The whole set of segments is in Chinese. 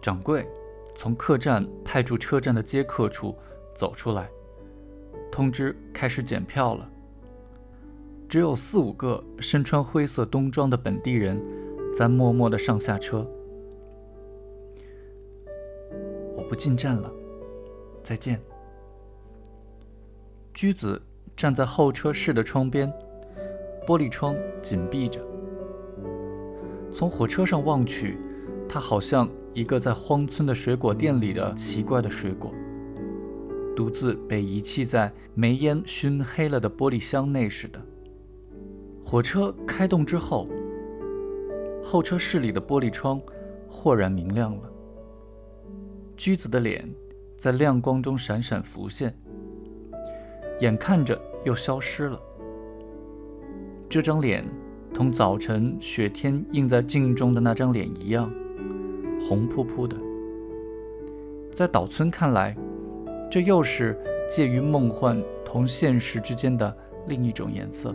掌柜从客栈派驻车站的接客处走出来，通知开始检票了。只有四五个身穿灰色冬装的本地人在默默的上下车。我不进站了，再见。居子站在候车室的窗边，玻璃窗紧闭着。从火车上望去，他好像一个在荒村的水果店里的奇怪的水果，独自被遗弃在煤烟熏黑了的玻璃箱内似的。火车开动之后，候车室里的玻璃窗豁然明亮了。居子的脸在亮光中闪闪浮现，眼看着又消失了。这张脸。同早晨雪天映在镜中的那张脸一样，红扑扑的。在岛村看来，这又是介于梦幻同现实之间的另一种颜色。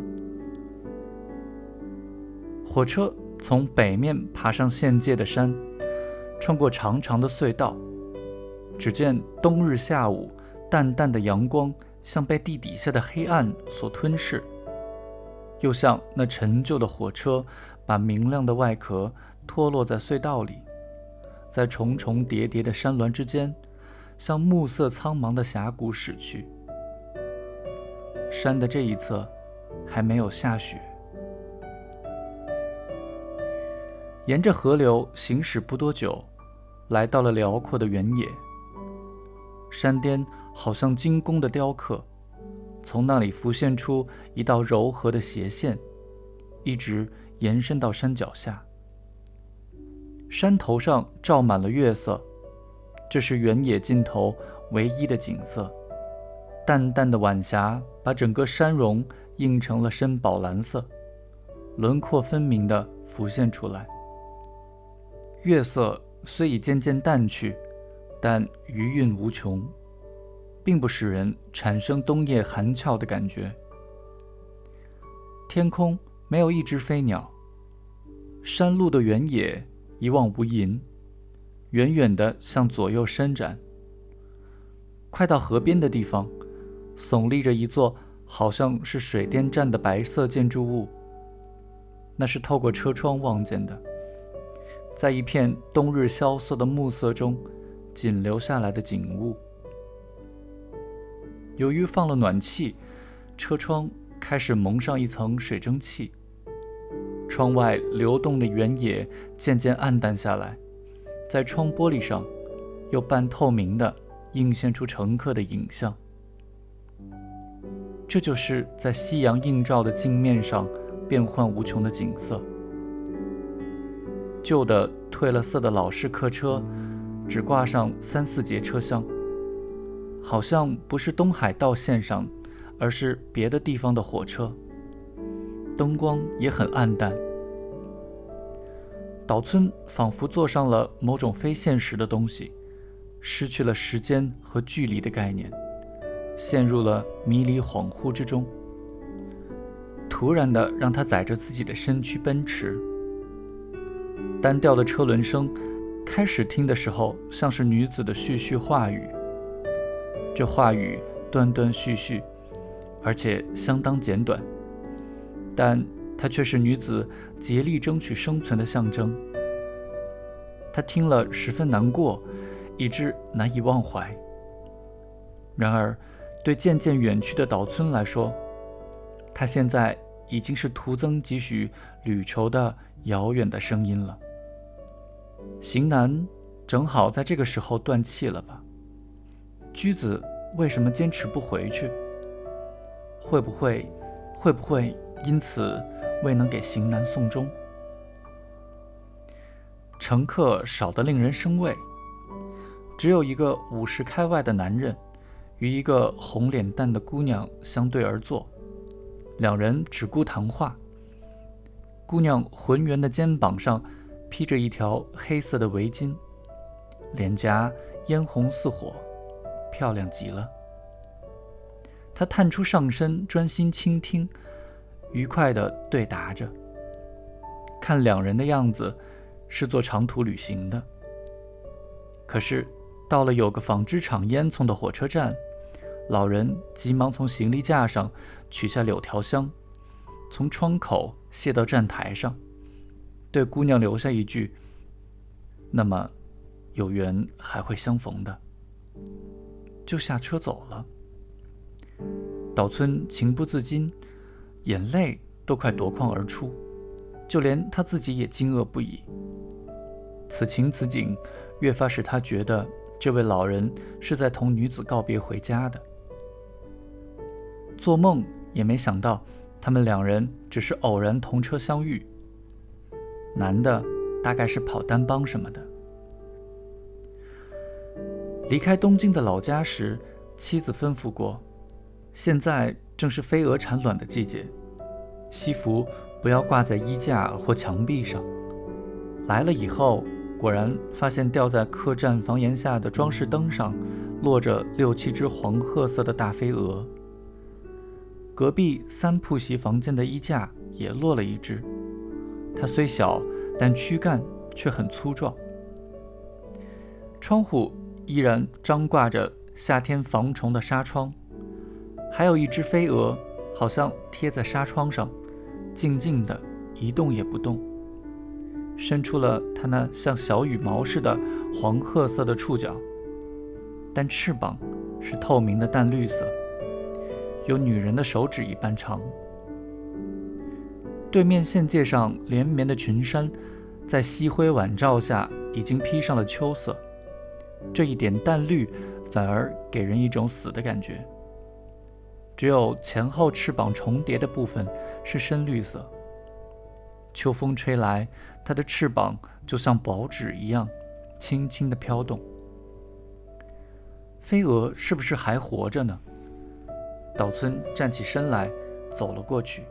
火车从北面爬上县界的山，穿过长长的隧道，只见冬日下午，淡淡的阳光像被地底下的黑暗所吞噬。又像那陈旧的火车，把明亮的外壳脱落在隧道里，在重重叠叠的山峦之间，向暮色苍茫的峡谷驶去。山的这一侧还没有下雪。沿着河流行驶不多久，来到了辽阔的原野。山巅好像精工的雕刻。从那里浮现出一道柔和的斜线，一直延伸到山脚下。山头上罩满了月色，这是原野尽头唯一的景色。淡淡的晚霞把整个山容映成了深宝蓝色，轮廓分明地浮现出来。月色虽已渐渐淡去，但余韵无穷。并不使人产生冬夜寒峭的感觉。天空没有一只飞鸟，山路的原野一望无垠，远远地向左右伸展。快到河边的地方，耸立着一座好像是水电站的白色建筑物。那是透过车窗望见的，在一片冬日萧瑟的暮色中，仅留下来的景物。由于放了暖气，车窗开始蒙上一层水蒸气。窗外流动的原野渐渐暗淡下来，在窗玻璃上，又半透明的映现出乘客的影像。这就是在夕阳映照的镜面上变幻无穷的景色。旧的褪了色的老式客车，只挂上三四节车厢。好像不是东海道线上，而是别的地方的火车。灯光也很暗淡。岛村仿佛坐上了某种非现实的东西，失去了时间和距离的概念，陷入了迷离恍惚之中。突然的，让他载着自己的身躯奔驰。单调的车轮声，开始听的时候像是女子的絮絮话语。这话语断断续续，而且相当简短，但它却是女子竭力争取生存的象征。他听了十分难过，以致难以忘怀。然而，对渐渐远去的岛村来说，他现在已经是徒增几许旅愁的遥远的声音了。行男正好在这个时候断气了吧？居子为什么坚持不回去？会不会，会不会因此未能给行男送终？乘客少得令人生畏，只有一个五十开外的男人与一个红脸蛋的姑娘相对而坐，两人只顾谈话。姑娘浑圆的肩膀上披着一条黑色的围巾，脸颊嫣红似火。漂亮极了。他探出上身，专心倾听，愉快地对答着。看两人的样子，是做长途旅行的。可是到了有个纺织厂烟囱的火车站，老人急忙从行李架上取下柳条箱，从窗口卸到站台上，对姑娘留下一句：“那么，有缘还会相逢的。”就下车走了。岛村情不自禁，眼泪都快夺眶而出，就连他自己也惊愕不已。此情此景，越发使他觉得这位老人是在同女子告别回家的。做梦也没想到，他们两人只是偶然同车相遇。男的大概是跑单帮什么的。离开东京的老家时，妻子吩咐过。现在正是飞蛾产卵的季节，西服不要挂在衣架或墙壁上。来了以后，果然发现吊在客栈房檐下的装饰灯上，落着六七只黄褐色的大飞蛾。隔壁三铺席房间的衣架也落了一只，它虽小，但躯干却很粗壮。窗户依然张挂着夏天防虫的纱窗。还有一只飞蛾，好像贴在纱窗上，静静的一动也不动，伸出了它那像小羽毛似的黄褐色的触角，但翅膀是透明的淡绿色，有女人的手指一般长。对面县界上连绵的群山，在夕辉晚照下已经披上了秋色，这一点淡绿反而给人一种死的感觉。只有前后翅膀重叠的部分是深绿色。秋风吹来，它的翅膀就像薄纸一样，轻轻地飘动。飞蛾是不是还活着呢？岛村站起身来，走了过去，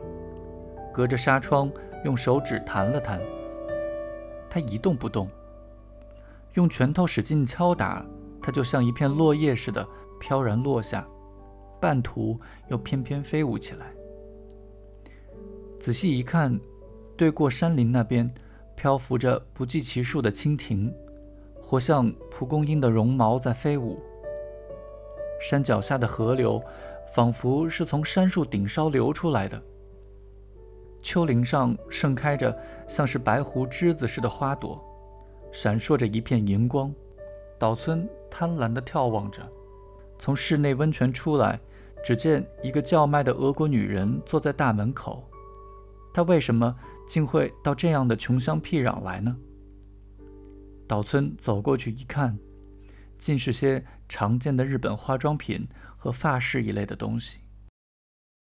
隔着纱窗用手指弹了弹。它一动不动。用拳头使劲敲打，它就像一片落叶似的飘然落下。半途又翩翩飞舞起来。仔细一看，对过山林那边漂浮着不计其数的蜻蜓，活像蒲公英的绒毛在飞舞。山脚下的河流，仿佛是从杉树顶梢流出来的。丘陵上盛开着像是白胡栀子似的花朵，闪烁着一片银光。岛村贪婪地眺望着，从室内温泉出来。只见一个叫卖的俄国女人坐在大门口，她为什么竟会到这样的穷乡僻壤来呢？岛村走过去一看，尽是些常见的日本化妆品和发饰一类的东西。